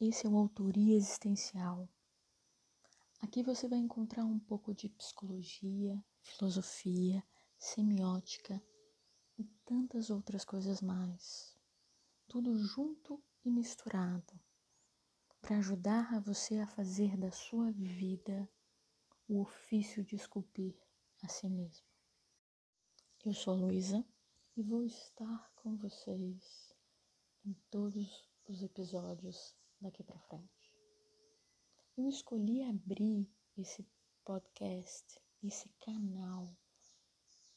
Esse é o Autoria Existencial. Aqui você vai encontrar um pouco de psicologia, filosofia, semiótica e tantas outras coisas mais. Tudo junto e misturado para ajudar a você a fazer da sua vida o ofício de esculpir a si mesmo. Eu sou a Luísa e vou estar com vocês em todos os episódios daqui para frente. Eu escolhi abrir esse podcast, esse canal,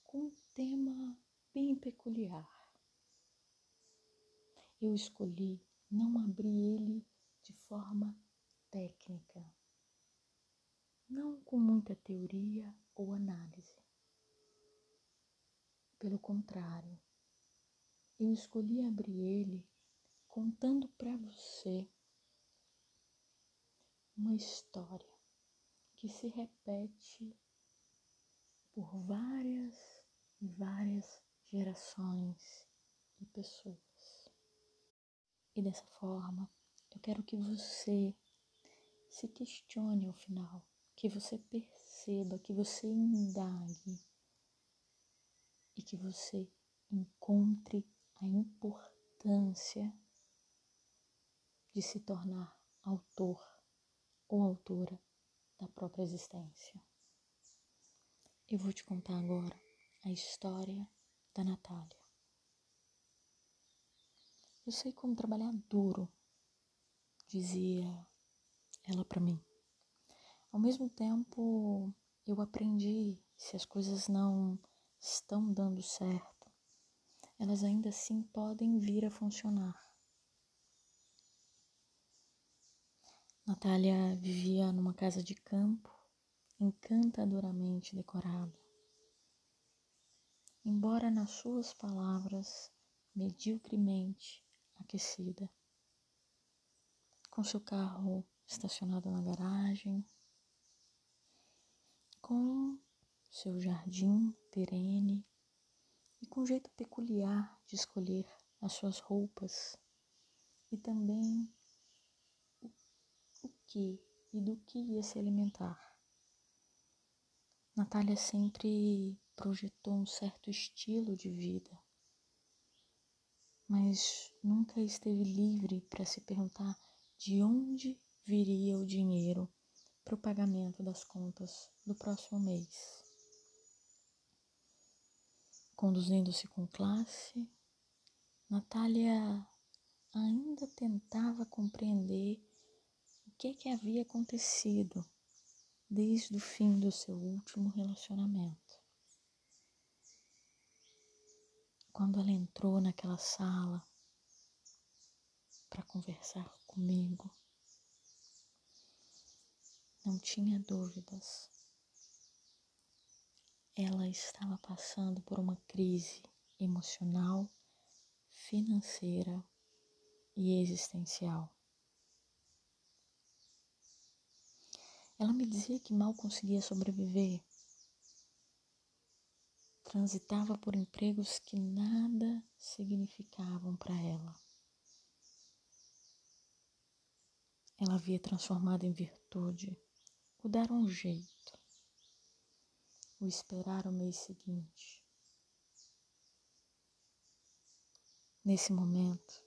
com um tema bem peculiar. Eu escolhi não abrir ele de forma técnica, não com muita teoria ou análise. Pelo contrário, eu escolhi abrir ele contando para você uma história que se repete por várias e várias gerações e pessoas. E dessa forma, eu quero que você se questione ao final, que você perceba, que você indague e que você encontre a importância de se tornar autor ou autora da própria existência. Eu vou te contar agora a história da Natália. Eu sei como trabalhar duro, dizia ela para mim. Ao mesmo tempo, eu aprendi se as coisas não estão dando certo, elas ainda assim podem vir a funcionar. Natália vivia numa casa de campo encantadoramente decorada. Embora nas suas palavras mediocremente aquecida, com seu carro estacionado na garagem, com seu jardim perene e com jeito peculiar de escolher as suas roupas e também que e do que ia se alimentar. Natália sempre projetou um certo estilo de vida, mas nunca esteve livre para se perguntar de onde viria o dinheiro para o pagamento das contas do próximo mês. Conduzindo-se com classe, Natália ainda tentava compreender que, que havia acontecido desde o fim do seu último relacionamento. Quando ela entrou naquela sala para conversar comigo, não tinha dúvidas. Ela estava passando por uma crise emocional, financeira e existencial. Ela me dizia que mal conseguia sobreviver. Transitava por empregos que nada significavam para ela. Ela havia transformado em virtude o dar um jeito, o esperar o mês seguinte. Nesse momento,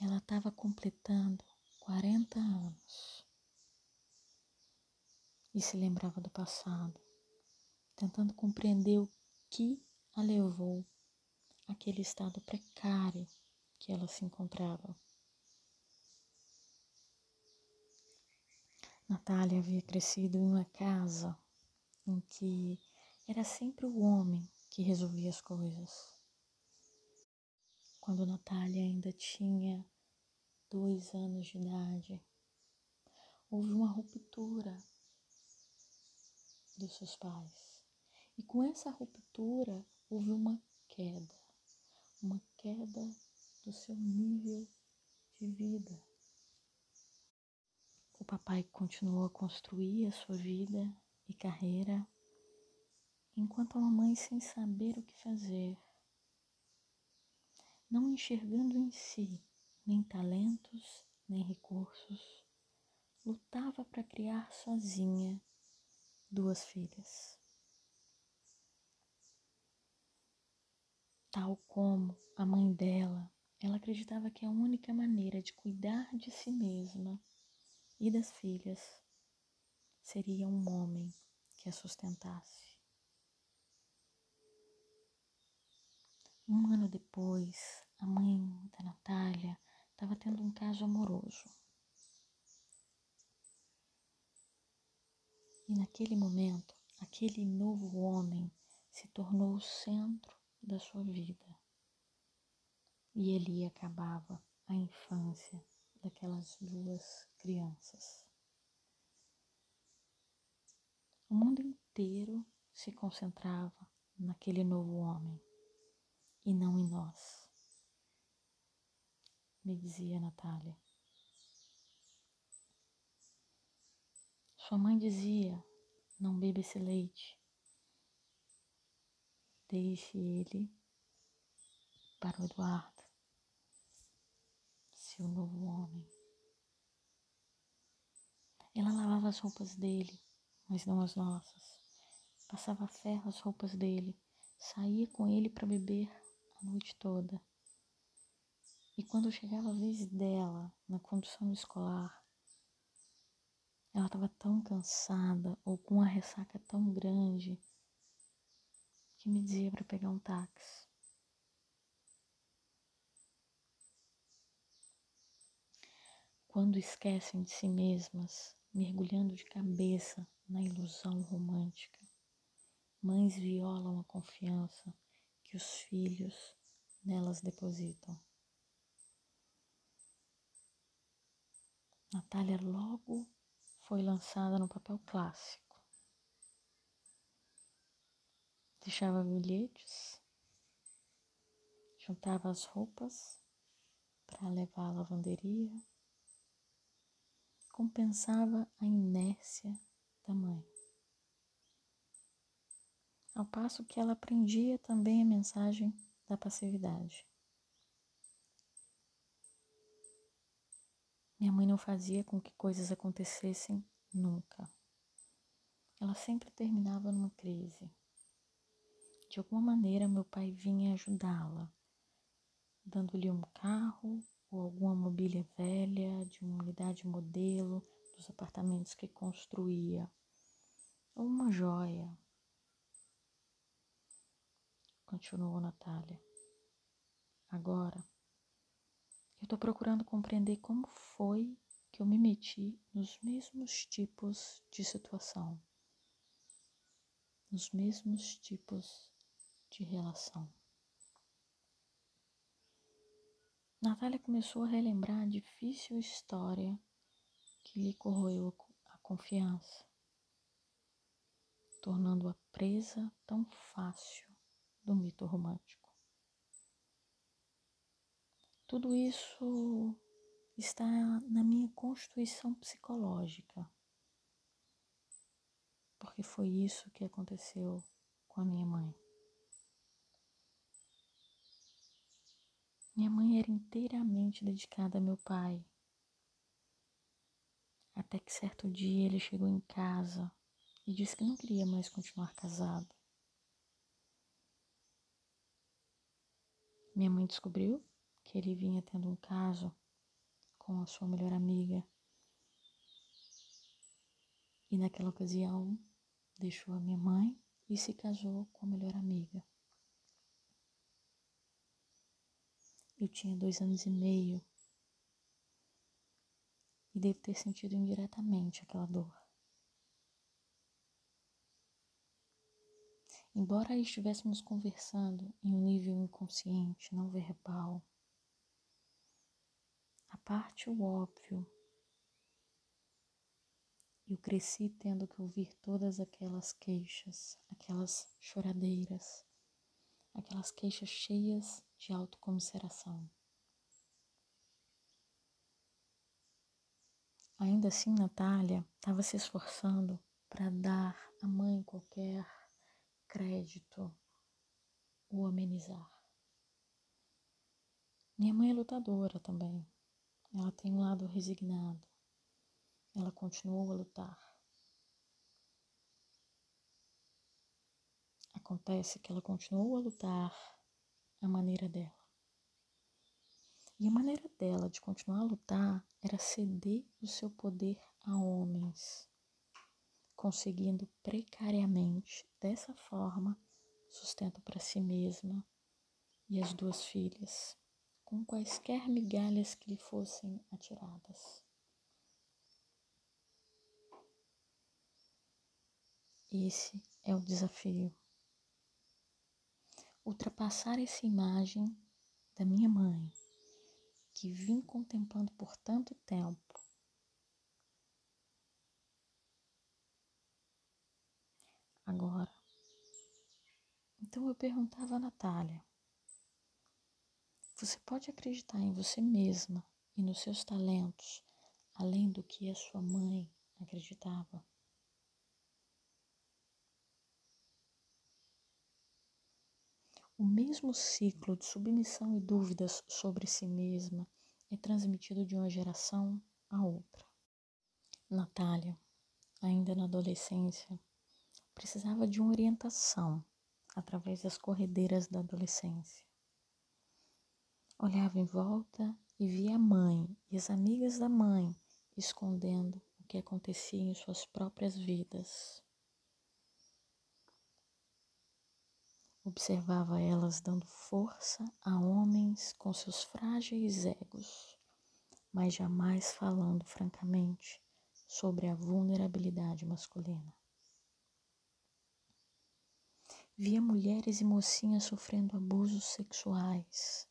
ela estava completando 40 anos e se lembrava do passado, tentando compreender o que a levou àquele estado precário que ela se encontrava. Natália havia crescido em uma casa em que era sempre o homem que resolvia as coisas. Quando Natália ainda tinha dois anos de idade, houve uma ruptura dos seus pais. E com essa ruptura houve uma queda, uma queda do seu nível de vida. O papai continuou a construir a sua vida e carreira, enquanto a mamãe, sem saber o que fazer, não enxergando em si nem talentos, nem recursos, lutava para criar sozinha duas filhas. Tal como a mãe dela, ela acreditava que a única maneira de cuidar de si mesma e das filhas seria um homem que a sustentasse. Um ano depois, a mãe da Natália estava tendo um caso amoroso. E naquele momento, aquele novo homem se tornou o centro da sua vida. E ele acabava a infância daquelas duas crianças. O mundo inteiro se concentrava naquele novo homem e não em nós, me dizia Natália. Sua mãe dizia: não beba esse leite, deixe ele para o Eduardo, seu novo homem. Ela lavava as roupas dele, mas não as nossas. Passava ferro as roupas dele, saía com ele para beber a noite toda. E quando chegava a vez dela na condução escolar, ela estava tão cansada ou com uma ressaca tão grande que me dizia para pegar um táxi. Quando esquecem de si mesmas, mergulhando de cabeça na ilusão romântica, mães violam a confiança que os filhos nelas depositam. Natália logo foi lançada no papel clássico. Deixava bilhetes, juntava as roupas para levar à lavanderia, compensava a inércia da mãe ao passo que ela aprendia também a mensagem da passividade. Minha mãe não fazia com que coisas acontecessem nunca. Ela sempre terminava numa crise. De alguma maneira, meu pai vinha ajudá-la, dando-lhe um carro ou alguma mobília velha de uma unidade modelo dos apartamentos que construía, ou uma joia, continuou Natália. Agora, estou procurando compreender como foi que eu me meti nos mesmos tipos de situação, nos mesmos tipos de relação. Natália começou a relembrar a difícil história que lhe corroeu a confiança, tornando-a presa tão fácil do mito romântico. Tudo isso está na minha constituição psicológica, porque foi isso que aconteceu com a minha mãe. Minha mãe era inteiramente dedicada a meu pai. Até que certo dia ele chegou em casa e disse que não queria mais continuar casado. Minha mãe descobriu que ele vinha tendo um caso com a sua melhor amiga. E naquela ocasião deixou a minha mãe e se casou com a melhor amiga. Eu tinha dois anos e meio e devo ter sentido indiretamente aquela dor. Embora estivéssemos conversando em um nível inconsciente, não verbal, a parte o óbvio, eu cresci tendo que ouvir todas aquelas queixas, aquelas choradeiras, aquelas queixas cheias de autocomiseração. Ainda assim, Natália estava se esforçando para dar à mãe qualquer crédito ou amenizar. Minha mãe é lutadora também. Ela tem um lado resignado. Ela continuou a lutar. Acontece que ela continuou a lutar a maneira dela. E a maneira dela de continuar a lutar era ceder o seu poder a homens, conseguindo precariamente, dessa forma, sustento para si mesma e as duas filhas, com quaisquer migalhas que lhe fossem atiradas. Esse é o desafio. Ultrapassar essa imagem da minha mãe que vim contemplando por tanto tempo. Agora, então eu perguntava a Natália: você pode acreditar em você mesma e nos seus talentos além do que a sua mãe acreditava? O mesmo ciclo de submissão e dúvidas sobre si mesma é transmitido de uma geração a outra. Natália, ainda na adolescência, precisava de uma orientação através das corredeiras da adolescência. Olhava em volta e via a mãe e as amigas da mãe escondendo o que acontecia em suas próprias vidas. Observava elas dando força a homens com seus frágeis egos, mas jamais falando francamente sobre a vulnerabilidade masculina. Via mulheres e mocinhas sofrendo abusos sexuais,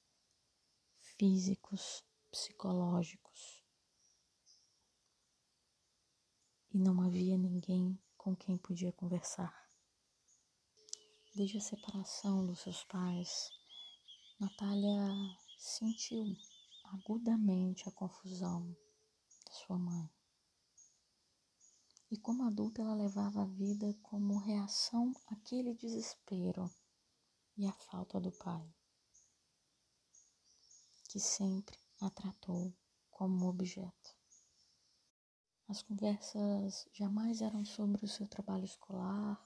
físicos, psicológicos. E não havia ninguém com quem podia conversar. Desde a separação dos seus pais, Natália sentiu agudamente a confusão da sua mãe. E como adulta, ela levava a vida como reação àquele desespero e à falta do pai, que sempre a tratou como objeto. As conversas jamais eram sobre o seu trabalho escolar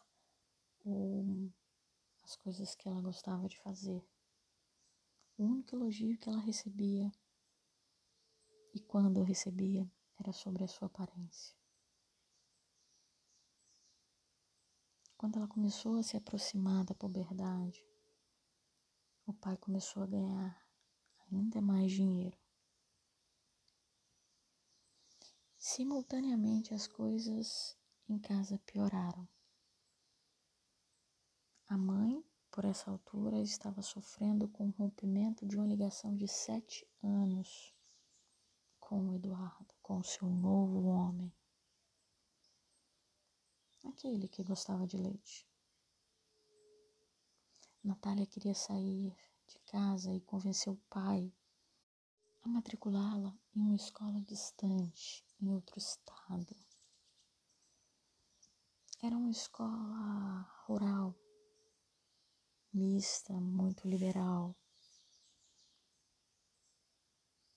ou as coisas que ela gostava de fazer. O único elogio que ela recebia, e quando recebia, era sobre a sua aparência. Quando ela começou a se aproximar da puberdade, o pai começou a ganhar ainda mais dinheiro. Simultaneamente as coisas em casa pioraram. A mãe, por essa altura, estava sofrendo com o rompimento de uma ligação de sete anos com o Eduardo, com seu novo homem. Aquele que gostava de leite. Natália queria sair de casa e convencer o pai a matriculá-la em uma escola distante, em outro estado. Era uma escola rural, mista, muito liberal.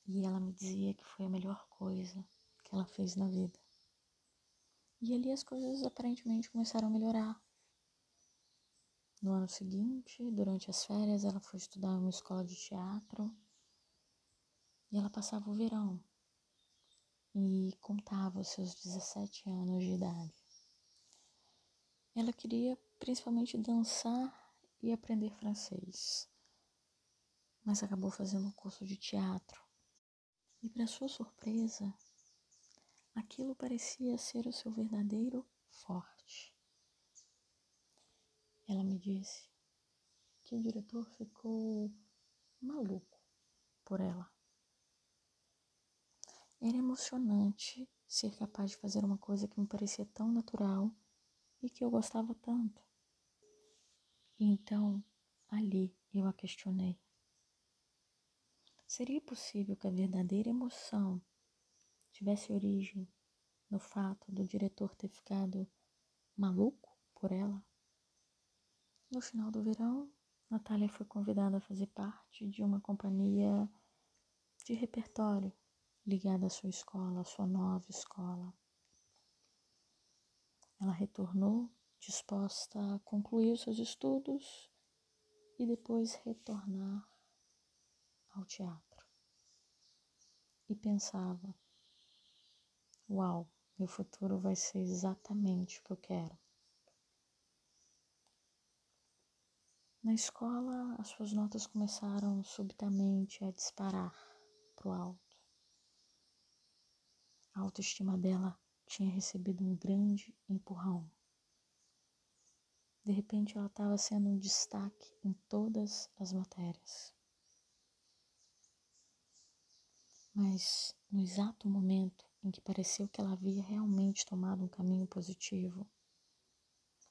E ela me dizia que foi a melhor coisa que ela fez na vida. E ali as coisas aparentemente começaram a melhorar. No ano seguinte, durante as férias, ela foi estudar em uma escola de teatro. E ela passava o verão e contava os seus 17 anos de idade. Ela queria principalmente dançar e aprender francês, mas acabou fazendo um curso de teatro. E, para sua surpresa, aquilo parecia ser o seu verdadeiro forte. Ela me disse que o diretor ficou maluco por ela. Era emocionante ser capaz de fazer uma coisa que me parecia tão natural e que eu gostava tanto. Então, ali eu a questionei. Seria possível que a verdadeira emoção tivesse origem no fato do diretor ter ficado maluco por ela? No final do verão, Natália foi convidada a fazer parte de uma companhia de repertório ligada à sua escola, à sua nova escola. Ela retornou disposta a concluir seus estudos e depois retornar ao teatro. E pensava: Uau, meu futuro vai ser exatamente o que eu quero. Na escola, as suas notas começaram subitamente a disparar para o alto. A autoestima dela tinha recebido um grande empurrão. De repente, ela estava sendo um destaque em todas as matérias. Mas no exato momento em que pareceu que ela havia realmente tomado um caminho positivo,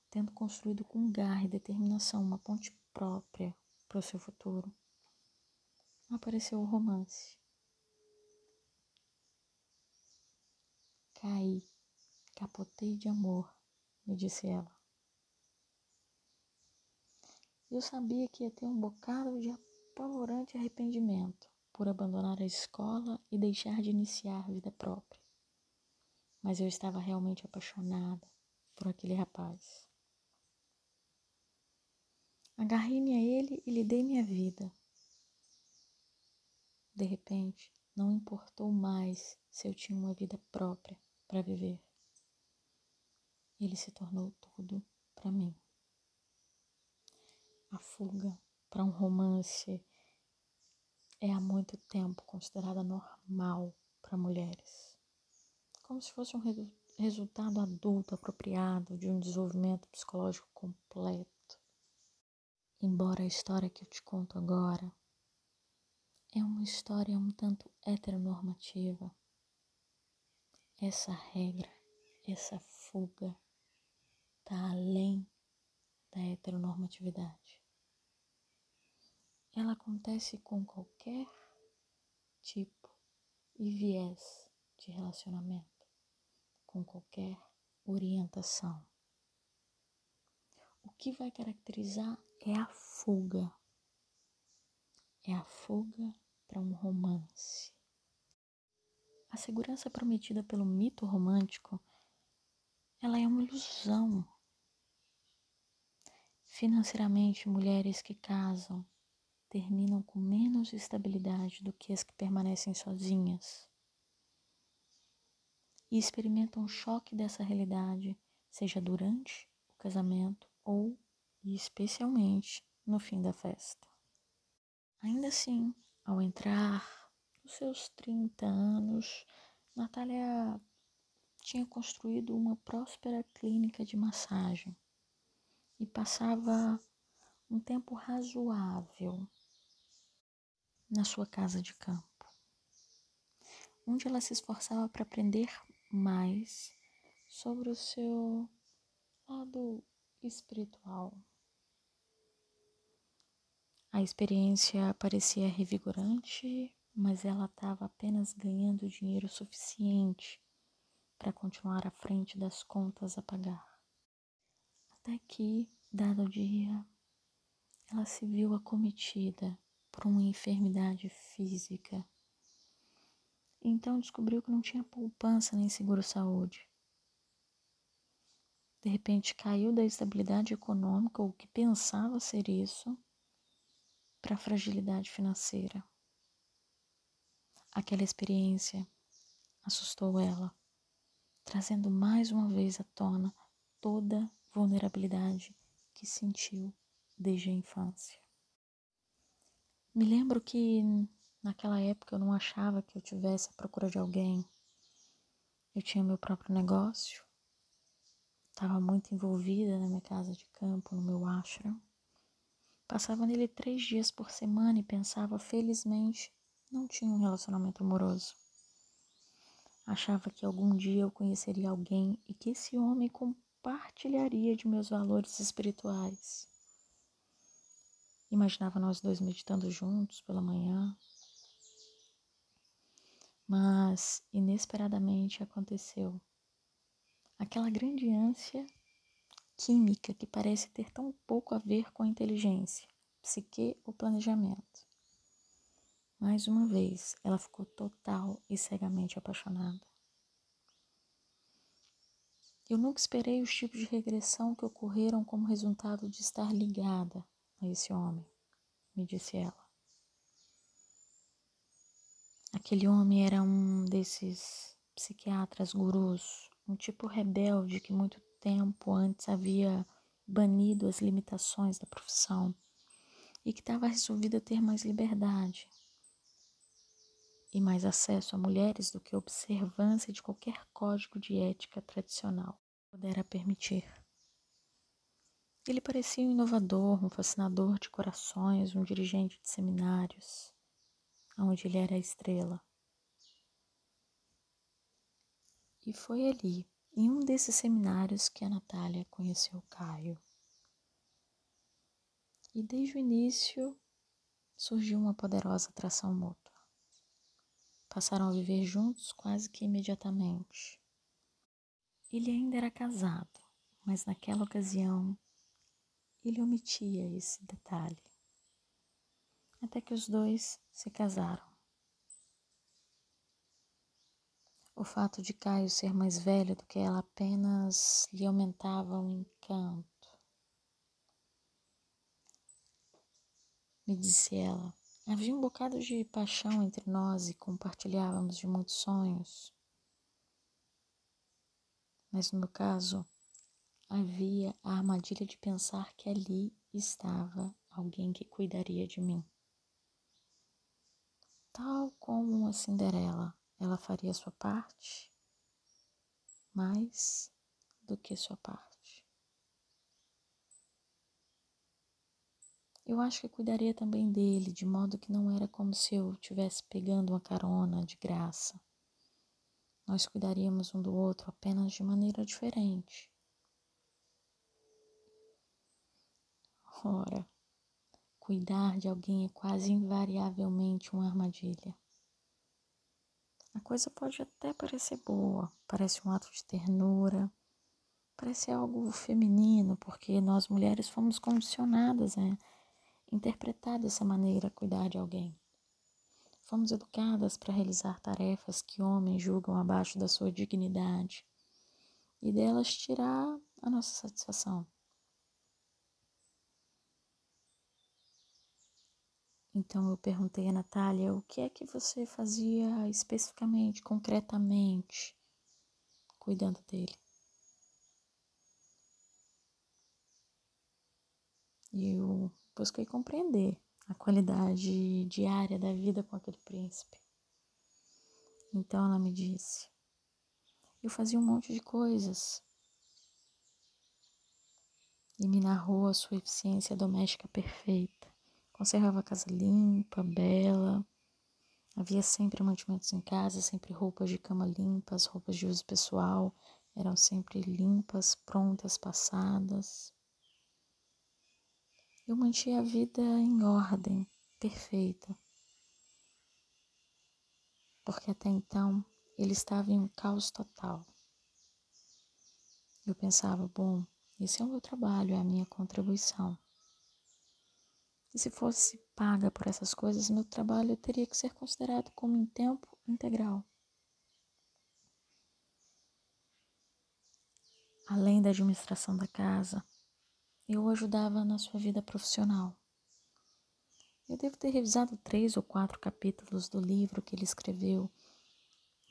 tendo construído com garra e determinação uma ponte própria para o seu futuro, apareceu o romance. Caí, capotei de amor, me disse ela. Eu sabia que ia ter um bocado de apavorante arrependimento por abandonar a escola e deixar de iniciar a vida própria. Mas eu estava realmente apaixonada por aquele rapaz. Agarrei-me a ele e lhe dei minha vida. De repente, não importou mais se eu tinha uma vida própria para viver. Ele se tornou tudo para mim a fuga para um romance é há muito tempo considerada normal para mulheres, como se fosse um resu resultado adulto apropriado de um desenvolvimento psicológico completo. Embora a história que eu te conto agora é uma história um tanto heteronormativa, essa regra, essa fuga está além da heteronormatividade. Ela acontece com qualquer tipo e viés de relacionamento, com qualquer orientação. O que vai caracterizar é a fuga. É a fuga para um romance. A segurança prometida pelo mito romântico, ela é uma ilusão Financeiramente, mulheres que casam terminam com menos estabilidade do que as que permanecem sozinhas e experimentam o choque dessa realidade, seja durante o casamento ou, e especialmente, no fim da festa. Ainda assim, ao entrar nos seus 30 anos, Natália tinha construído uma próspera clínica de massagem e passava um tempo razoável na sua casa de campo, onde ela se esforçava para aprender mais sobre o seu lado espiritual. A experiência parecia revigorante, mas ela estava apenas ganhando dinheiro suficiente para continuar à frente das contas a pagar. Até que, dado dia, ela se viu acometida por uma enfermidade física. Então descobriu que não tinha poupança nem seguro-saúde. De repente caiu da estabilidade econômica, ou que pensava ser isso, para a fragilidade financeira. Aquela experiência assustou ela, trazendo mais uma vez à tona toda vulnerabilidade que sentiu desde a infância. Me lembro que naquela época eu não achava que eu tivesse à procura de alguém. Eu tinha meu próprio negócio, estava muito envolvida na minha casa de campo, no meu ashram. Passava nele três dias por semana e pensava, felizmente, não tinha um relacionamento amoroso. Achava que algum dia eu conheceria alguém e que esse homem partilharia de meus valores espirituais. Imaginava nós dois meditando juntos pela manhã. Mas inesperadamente aconteceu. Aquela grande ânsia química que parece ter tão pouco a ver com a inteligência, psique ou planejamento. Mais uma vez, ela ficou total e cegamente apaixonada. Eu nunca esperei os tipos de regressão que ocorreram como resultado de estar ligada a esse homem, me disse ela. Aquele homem era um desses psiquiatras gurus, um tipo rebelde que muito tempo antes havia banido as limitações da profissão e que estava resolvido a ter mais liberdade e mais acesso a mulheres do que a observância de qualquer código de ética tradicional pudera permitir. Ele parecia um inovador, um fascinador de corações, um dirigente de seminários, onde ele era a estrela. E foi ali, em um desses seminários, que a Natália conheceu Caio. E desde o início surgiu uma poderosa atração mútua. Passaram a viver juntos quase que imediatamente. Ele ainda era casado, mas naquela ocasião ele omitia esse detalhe. Até que os dois se casaram. O fato de Caio ser mais velho do que ela apenas lhe aumentava o encanto. Me disse ela, havia um bocado de paixão entre nós e compartilhávamos de muitos sonhos. Mas no meu caso, havia a armadilha de pensar que ali estava alguém que cuidaria de mim. Tal como a Cinderela ela faria sua parte mais do que sua parte. Eu acho que cuidaria também dele, de modo que não era como se eu estivesse pegando uma carona de graça. Nós cuidaríamos um do outro apenas de maneira diferente. Ora, cuidar de alguém é quase invariavelmente uma armadilha. A coisa pode até parecer boa, parece um ato de ternura, parece algo feminino, porque nós mulheres fomos condicionadas a interpretar dessa maneira cuidar de alguém. Fomos educadas para realizar tarefas que homens julgam abaixo da sua dignidade e delas tirar a nossa satisfação. Então eu perguntei a Natália o que é que você fazia especificamente, concretamente, cuidando dele. E eu busquei compreender a qualidade diária da vida com aquele príncipe. Então ela me disse: eu fazia um monte de coisas. E me narrou a sua eficiência doméstica perfeita. Conservava a casa limpa, bela. Havia sempre mantimentos em casa, sempre roupas de cama limpas, roupas de uso pessoal eram sempre limpas, prontas, passadas. Eu mantinha a vida em ordem, perfeita. Porque até então ele estava em um caos total. Eu pensava, bom, esse é o meu trabalho, é a minha contribuição. E se fosse paga por essas coisas, meu trabalho teria que ser considerado como em tempo integral. Além da administração da casa, eu ajudava na sua vida profissional. Eu devo ter revisado três ou quatro capítulos do livro que ele escreveu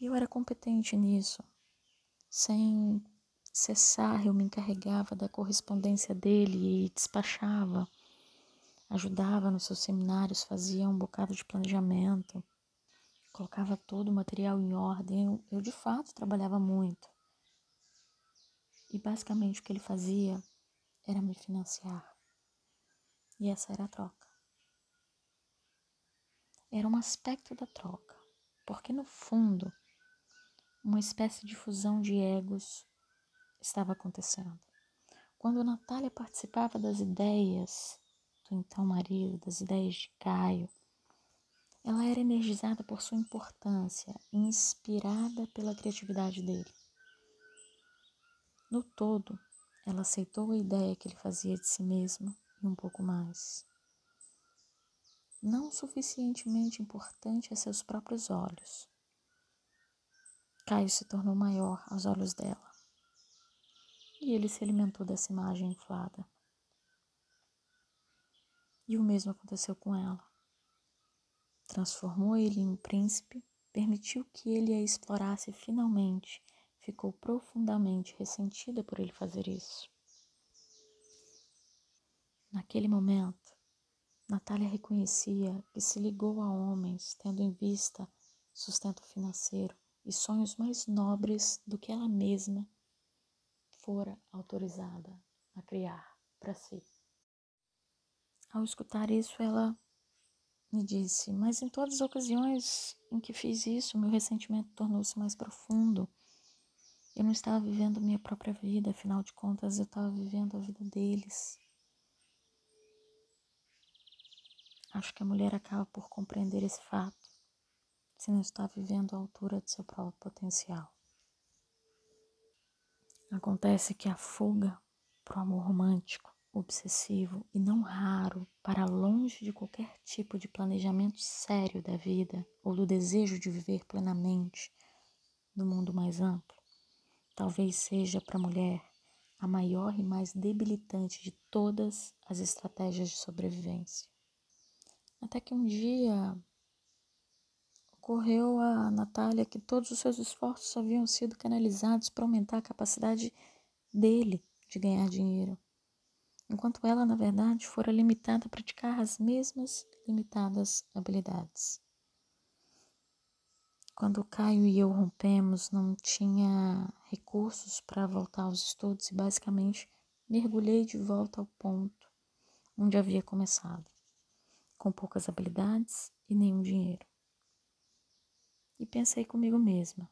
e eu era competente nisso. Sem cessar, eu me encarregava da correspondência dele e despachava ajudava nos seus seminários, fazia um bocado de planejamento, colocava todo o material em ordem. Eu, eu de fato trabalhava muito. E basicamente o que ele fazia era me financiar. E essa era a troca. Era um aspecto da troca, porque no fundo, uma espécie de fusão de egos estava acontecendo. Quando Natália participava das ideias então marido, das ideias de Caio. Ela era energizada por sua importância, inspirada pela criatividade dele. No todo, ela aceitou a ideia que ele fazia de si mesma e um pouco mais. não suficientemente importante a seus próprios olhos. Caio se tornou maior aos olhos dela. E ele se alimentou dessa imagem inflada. E o mesmo aconteceu com ela. Transformou ele em um príncipe, permitiu que ele a explorasse finalmente ficou profundamente ressentida por ele fazer isso. Naquele momento, Natália reconhecia que se ligou a homens tendo em vista sustento financeiro e sonhos mais nobres do que ela mesma fora autorizada a criar para si. Ao escutar isso, ela me disse: Mas em todas as ocasiões em que fiz isso, meu ressentimento tornou-se mais profundo. Eu não estava vivendo minha própria vida, afinal de contas, eu estava vivendo a vida deles. Acho que a mulher acaba por compreender esse fato se não está vivendo à altura de seu próprio potencial. Acontece que a fuga para o amor romântico, obsessivo e não raro para longe de qualquer tipo de planejamento sério da vida ou do desejo de viver plenamente no mundo mais amplo, talvez seja para a mulher a maior e mais debilitante de todas as estratégias de sobrevivência. Até que um dia ocorreu a Natália que todos os seus esforços haviam sido canalizados para aumentar a capacidade dele de ganhar dinheiro, enquanto ela, na verdade, fora limitada a praticar as mesmas limitadas habilidades. Quando Caio e eu rompemos, não tinha recursos para voltar aos estudos e basicamente mergulhei de volta ao ponto onde havia começado com poucas habilidades e nenhum dinheiro. E pensei comigo mesma.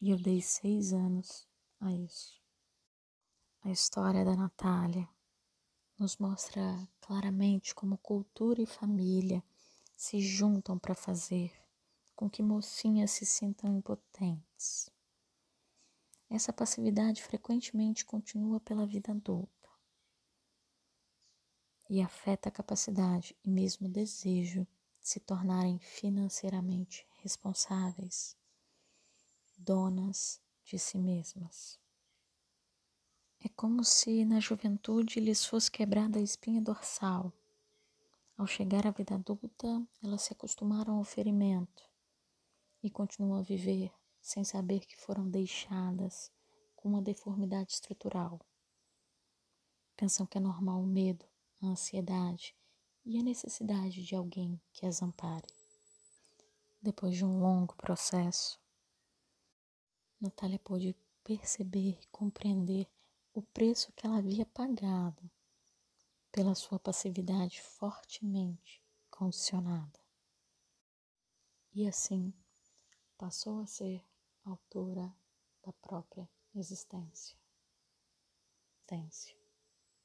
E eu dei seis anos a isso. A história da Natália nos mostra claramente como cultura e família se juntam para fazer com que mocinhas se sintam impotentes. Essa passividade frequentemente continua pela vida adulta e afeta a capacidade e mesmo o desejo de se tornarem financeiramente responsáveis, donas de si mesmas. É como se na juventude lhes fosse quebrada a espinha dorsal. Ao chegar à vida adulta, elas se acostumaram ao ferimento e continuam a viver sem saber que foram deixadas com uma deformidade estrutural. Pensam que é normal o medo, a ansiedade e a necessidade de alguém que as ampare. Depois de um longo processo, Natália pôde perceber e compreender o preço que ela havia pagado pela sua passividade fortemente condicionada. E assim passou a ser autora da própria existência. existência.